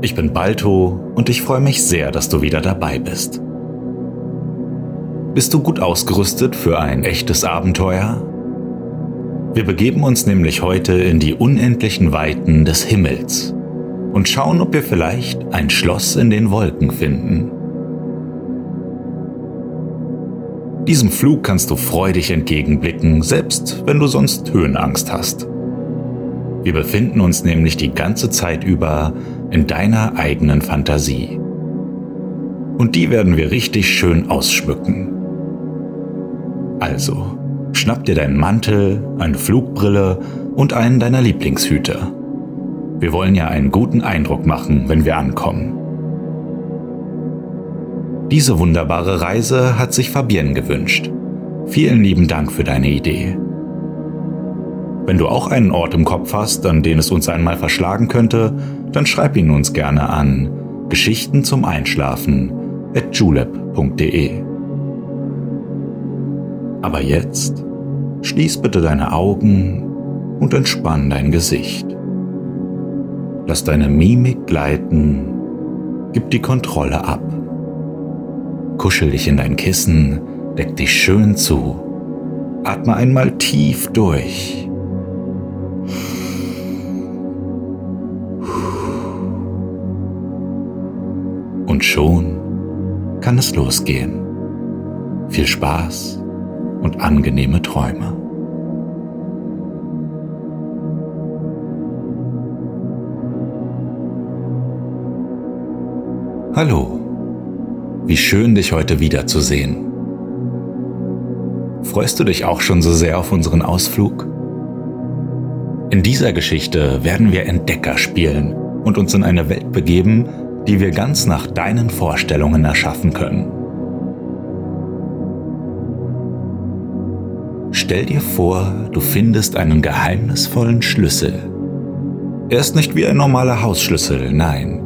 Ich bin Balto und ich freue mich sehr, dass du wieder dabei bist. Bist du gut ausgerüstet für ein echtes Abenteuer? Wir begeben uns nämlich heute in die unendlichen Weiten des Himmels und schauen, ob wir vielleicht ein Schloss in den Wolken finden. Diesem Flug kannst du freudig entgegenblicken, selbst wenn du sonst Höhenangst hast. Wir befinden uns nämlich die ganze Zeit über in deiner eigenen Fantasie. Und die werden wir richtig schön ausschmücken. Also, schnapp dir deinen Mantel, eine Flugbrille und einen deiner Lieblingshüte. Wir wollen ja einen guten Eindruck machen, wenn wir ankommen. Diese wunderbare Reise hat sich Fabienne gewünscht. Vielen lieben Dank für deine Idee. Wenn du auch einen Ort im Kopf hast, an den es uns einmal verschlagen könnte, dann schreib ihn uns gerne an Geschichten zum Einschlafen at julep.de. Aber jetzt schließ bitte deine Augen und entspann dein Gesicht. Lass deine Mimik gleiten, gib die Kontrolle ab. Kuschel dich in dein Kissen, deck dich schön zu. Atme einmal tief durch Und schon kann es losgehen. Viel Spaß und angenehme Träume. Hallo, wie schön dich heute wiederzusehen. Freust du dich auch schon so sehr auf unseren Ausflug? In dieser Geschichte werden wir Entdecker spielen und uns in eine Welt begeben, die wir ganz nach deinen Vorstellungen erschaffen können. Stell dir vor, du findest einen geheimnisvollen Schlüssel. Er ist nicht wie ein normaler Hausschlüssel, nein.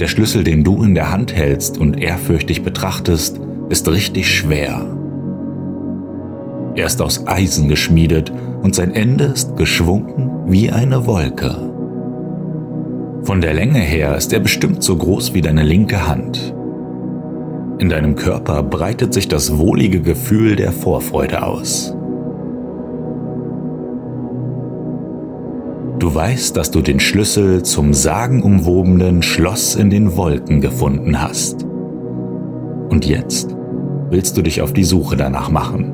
Der Schlüssel, den du in der Hand hältst und ehrfürchtig betrachtest, ist richtig schwer. Er ist aus Eisen geschmiedet und sein Ende ist geschwungen wie eine Wolke. Von der Länge her ist er bestimmt so groß wie deine linke Hand. In deinem Körper breitet sich das wohlige Gefühl der Vorfreude aus. Du weißt, dass du den Schlüssel zum sagenumwobenen Schloss in den Wolken gefunden hast. Und jetzt willst du dich auf die Suche danach machen.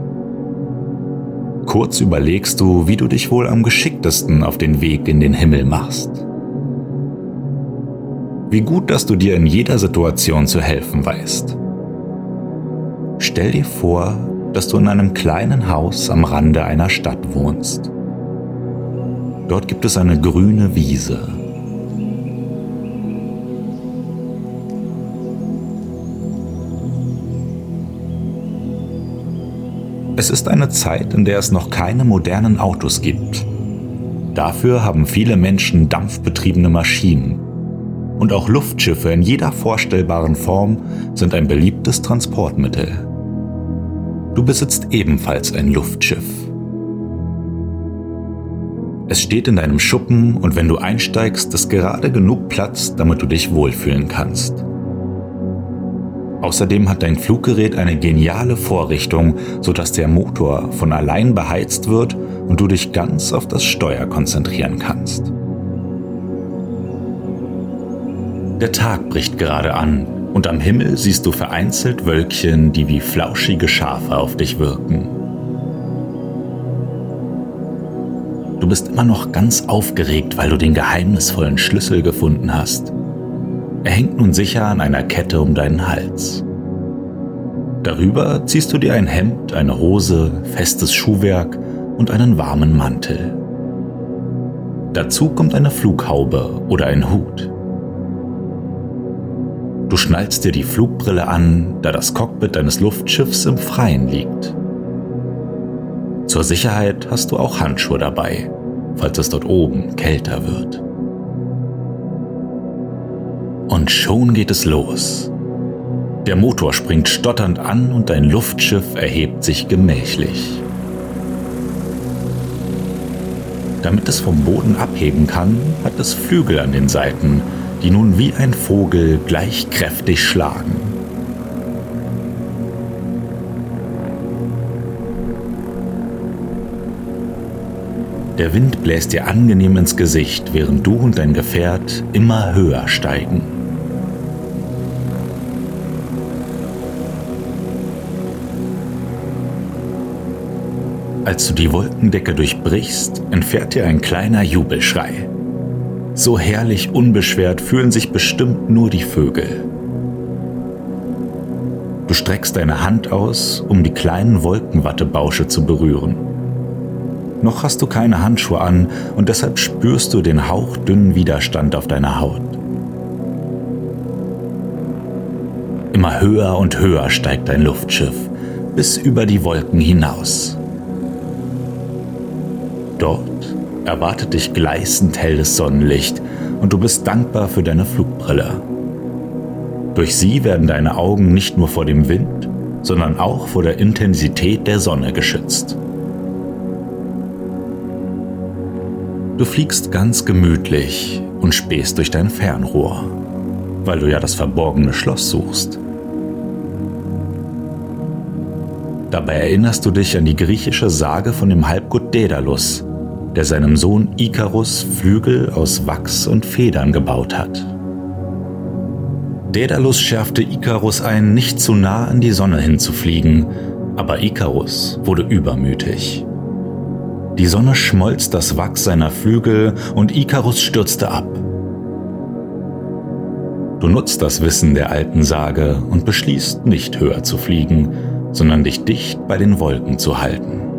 Kurz überlegst du, wie du dich wohl am geschicktesten auf den Weg in den Himmel machst. Wie gut, dass du dir in jeder Situation zu helfen weißt. Stell dir vor, dass du in einem kleinen Haus am Rande einer Stadt wohnst. Dort gibt es eine grüne Wiese. Es ist eine Zeit, in der es noch keine modernen Autos gibt. Dafür haben viele Menschen dampfbetriebene Maschinen. Und auch Luftschiffe in jeder vorstellbaren Form sind ein beliebtes Transportmittel. Du besitzt ebenfalls ein Luftschiff. Es steht in deinem Schuppen und wenn du einsteigst, ist gerade genug Platz, damit du dich wohlfühlen kannst. Außerdem hat dein Fluggerät eine geniale Vorrichtung, sodass der Motor von allein beheizt wird und du dich ganz auf das Steuer konzentrieren kannst. Der Tag bricht gerade an und am Himmel siehst du vereinzelt Wölkchen, die wie flauschige Schafe auf dich wirken. Du bist immer noch ganz aufgeregt, weil du den geheimnisvollen Schlüssel gefunden hast. Er hängt nun sicher an einer Kette um deinen Hals. Darüber ziehst du dir ein Hemd, eine Hose, festes Schuhwerk und einen warmen Mantel. Dazu kommt eine Flughaube oder ein Hut. Du schnallst dir die Flugbrille an, da das Cockpit deines Luftschiffs im Freien liegt. Zur Sicherheit hast du auch Handschuhe dabei, falls es dort oben kälter wird. Und schon geht es los. Der Motor springt stotternd an und dein Luftschiff erhebt sich gemächlich. Damit es vom Boden abheben kann, hat es Flügel an den Seiten, die nun wie ein Vogel gleich kräftig schlagen. Der Wind bläst dir angenehm ins Gesicht, während du und dein Gefährt immer höher steigen. Als du die Wolkendecke durchbrichst, entfährt dir ein kleiner Jubelschrei. So herrlich unbeschwert fühlen sich bestimmt nur die Vögel. Du streckst deine Hand aus, um die kleinen Wolkenwattebausche zu berühren. Noch hast du keine Handschuhe an und deshalb spürst du den hauchdünnen Widerstand auf deiner Haut. Immer höher und höher steigt dein Luftschiff, bis über die Wolken hinaus. Dort erwartet dich gleißend helles Sonnenlicht und du bist dankbar für deine Flugbrille. Durch sie werden deine Augen nicht nur vor dem Wind, sondern auch vor der Intensität der Sonne geschützt. Du fliegst ganz gemütlich und spähst durch dein Fernrohr, weil du ja das verborgene Schloss suchst. Dabei erinnerst du dich an die griechische Sage von dem Halbgott Daedalus, der seinem Sohn Ikarus Flügel aus Wachs und Federn gebaut hat. Daedalus schärfte Ikarus ein, nicht zu nah an die Sonne hinzufliegen, aber Ikarus wurde übermütig. Die Sonne schmolz das Wachs seiner Flügel und Ikarus stürzte ab. Du nutzt das Wissen der alten Sage und beschließt, nicht höher zu fliegen, sondern dich dicht bei den Wolken zu halten.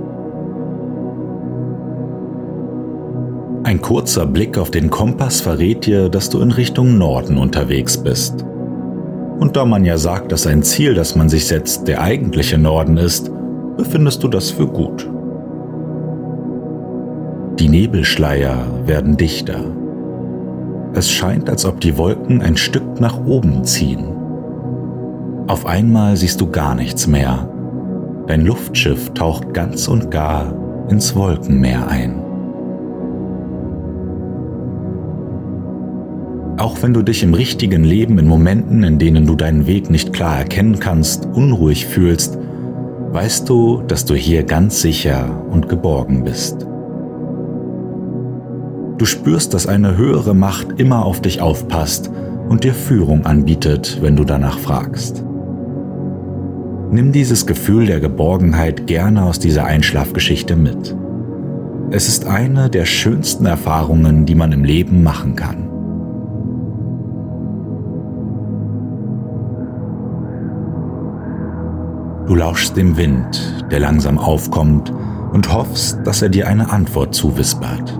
Ein kurzer Blick auf den Kompass verrät dir, dass du in Richtung Norden unterwegs bist. Und da man ja sagt, dass ein Ziel, das man sich setzt, der eigentliche Norden ist, befindest du das für gut. Die Nebelschleier werden dichter. Es scheint, als ob die Wolken ein Stück nach oben ziehen. Auf einmal siehst du gar nichts mehr. Dein Luftschiff taucht ganz und gar ins Wolkenmeer ein. Auch wenn du dich im richtigen Leben in Momenten, in denen du deinen Weg nicht klar erkennen kannst, unruhig fühlst, weißt du, dass du hier ganz sicher und geborgen bist. Du spürst, dass eine höhere Macht immer auf dich aufpasst und dir Führung anbietet, wenn du danach fragst. Nimm dieses Gefühl der Geborgenheit gerne aus dieser Einschlafgeschichte mit. Es ist eine der schönsten Erfahrungen, die man im Leben machen kann. Du lauschst dem Wind, der langsam aufkommt, und hoffst, dass er dir eine Antwort zuwispert.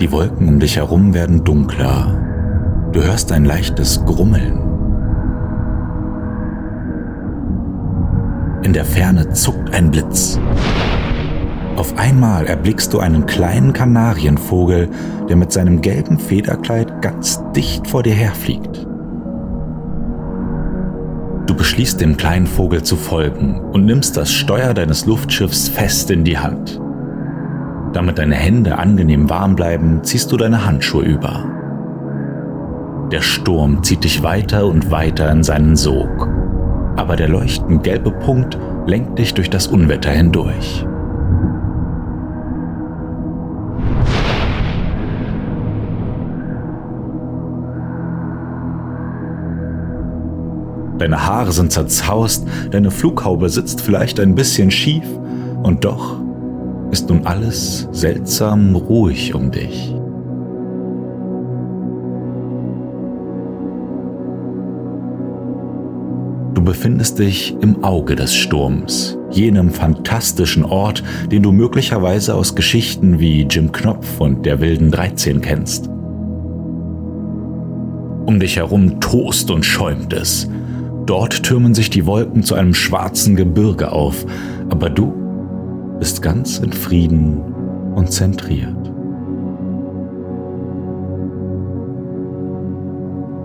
Die Wolken um dich herum werden dunkler. Du hörst ein leichtes Grummeln. In der Ferne zuckt ein Blitz. Auf einmal erblickst du einen kleinen Kanarienvogel, der mit seinem gelben Federkleid ganz dicht vor dir herfliegt. Du beschließt dem kleinen Vogel zu folgen und nimmst das Steuer deines Luftschiffs fest in die Hand. Damit deine Hände angenehm warm bleiben, ziehst du deine Handschuhe über. Der Sturm zieht dich weiter und weiter in seinen Sog, aber der leuchtend gelbe Punkt lenkt dich durch das Unwetter hindurch. Deine Haare sind zerzaust, deine Flughaube sitzt vielleicht ein bisschen schief und doch ist nun alles seltsam ruhig um dich. Du befindest dich im Auge des Sturms, jenem fantastischen Ort, den du möglicherweise aus Geschichten wie Jim Knopf und der wilden 13 kennst. Um dich herum tost und schäumt es. Dort türmen sich die Wolken zu einem schwarzen Gebirge auf, aber du bist ganz in Frieden und zentriert.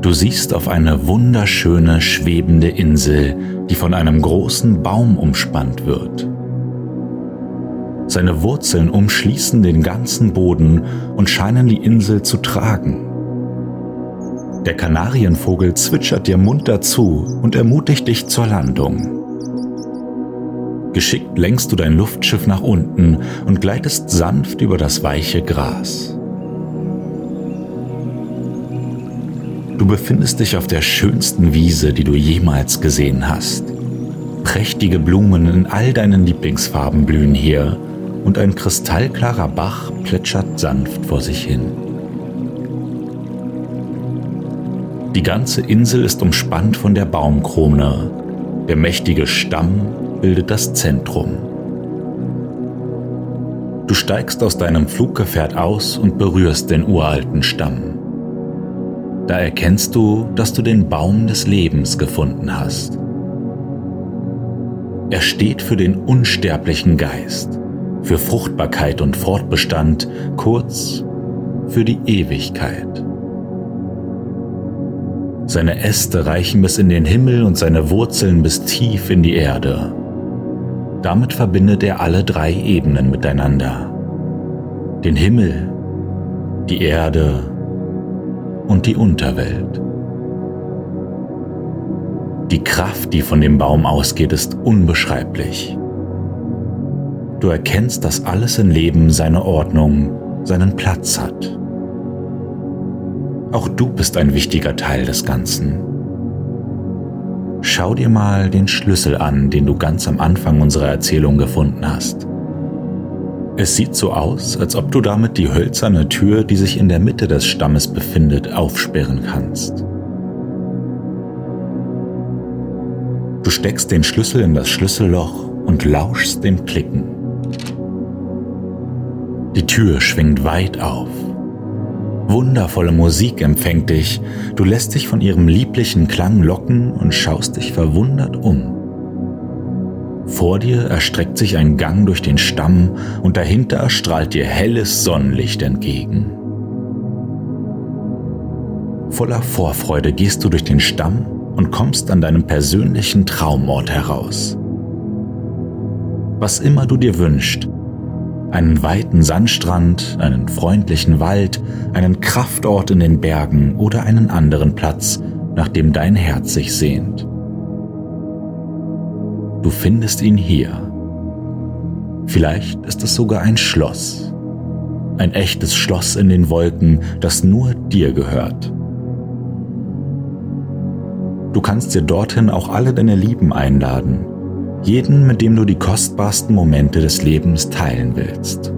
Du siehst auf eine wunderschöne schwebende Insel, die von einem großen Baum umspannt wird. Seine Wurzeln umschließen den ganzen Boden und scheinen die Insel zu tragen. Der Kanarienvogel zwitschert dir munter zu und ermutigt dich zur Landung. Geschickt lenkst du dein Luftschiff nach unten und gleitest sanft über das weiche Gras. Du befindest dich auf der schönsten Wiese, die du jemals gesehen hast. Prächtige Blumen in all deinen Lieblingsfarben blühen hier und ein kristallklarer Bach plätschert sanft vor sich hin. Die ganze Insel ist umspannt von der Baumkrone. Der mächtige Stamm bildet das Zentrum. Du steigst aus deinem Fluggefährt aus und berührst den uralten Stamm. Da erkennst du, dass du den Baum des Lebens gefunden hast. Er steht für den unsterblichen Geist, für Fruchtbarkeit und Fortbestand, kurz für die Ewigkeit. Seine Äste reichen bis in den Himmel und seine Wurzeln bis tief in die Erde. Damit verbindet er alle drei Ebenen miteinander. Den Himmel, die Erde und die Unterwelt. Die Kraft, die von dem Baum ausgeht, ist unbeschreiblich. Du erkennst, dass alles im Leben seine Ordnung, seinen Platz hat. Auch du bist ein wichtiger Teil des Ganzen. Schau dir mal den Schlüssel an, den du ganz am Anfang unserer Erzählung gefunden hast. Es sieht so aus, als ob du damit die hölzerne Tür, die sich in der Mitte des Stammes befindet, aufsperren kannst. Du steckst den Schlüssel in das Schlüsselloch und lauschst dem Klicken. Die Tür schwingt weit auf. Wundervolle Musik empfängt dich, du lässt dich von ihrem lieblichen Klang locken und schaust dich verwundert um. Vor dir erstreckt sich ein Gang durch den Stamm und dahinter strahlt dir helles Sonnenlicht entgegen. Voller Vorfreude gehst du durch den Stamm und kommst an deinem persönlichen Traumort heraus. Was immer du dir wünschst, einen weiten Sandstrand, einen freundlichen Wald, einen Kraftort in den Bergen oder einen anderen Platz, nach dem dein Herz sich sehnt. Du findest ihn hier. Vielleicht ist es sogar ein Schloss. Ein echtes Schloss in den Wolken, das nur dir gehört. Du kannst dir dorthin auch alle deine Lieben einladen, jeden, mit dem du die kostbarsten Momente des Lebens teilen willst.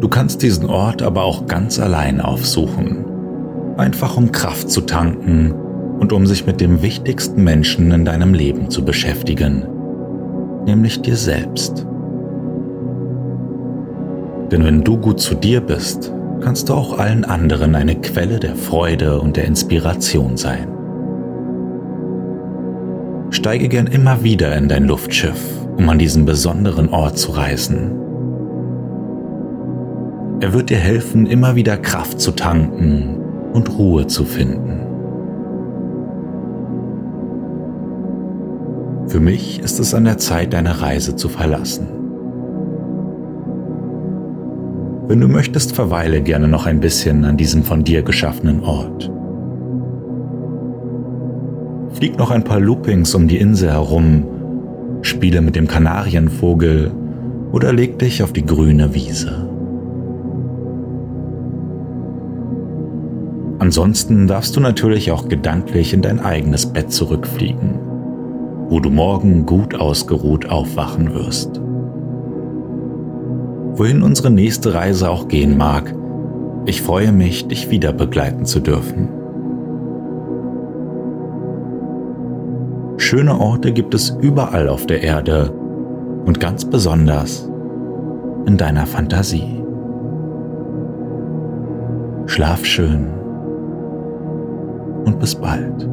Du kannst diesen Ort aber auch ganz allein aufsuchen, einfach um Kraft zu tanken und um sich mit dem wichtigsten Menschen in deinem Leben zu beschäftigen, nämlich dir selbst. Denn wenn du gut zu dir bist, kannst du auch allen anderen eine Quelle der Freude und der Inspiration sein. Steige gern immer wieder in dein Luftschiff, um an diesen besonderen Ort zu reisen. Er wird dir helfen, immer wieder Kraft zu tanken und Ruhe zu finden. Für mich ist es an der Zeit, deine Reise zu verlassen. Wenn du möchtest, verweile gerne noch ein bisschen an diesem von dir geschaffenen Ort. Flieg noch ein paar Loopings um die Insel herum, spiele mit dem Kanarienvogel oder leg dich auf die grüne Wiese. Ansonsten darfst du natürlich auch gedanklich in dein eigenes Bett zurückfliegen wo du morgen gut ausgeruht aufwachen wirst. Wohin unsere nächste Reise auch gehen mag, ich freue mich, dich wieder begleiten zu dürfen. Schöne Orte gibt es überall auf der Erde und ganz besonders in deiner Fantasie. Schlaf schön und bis bald.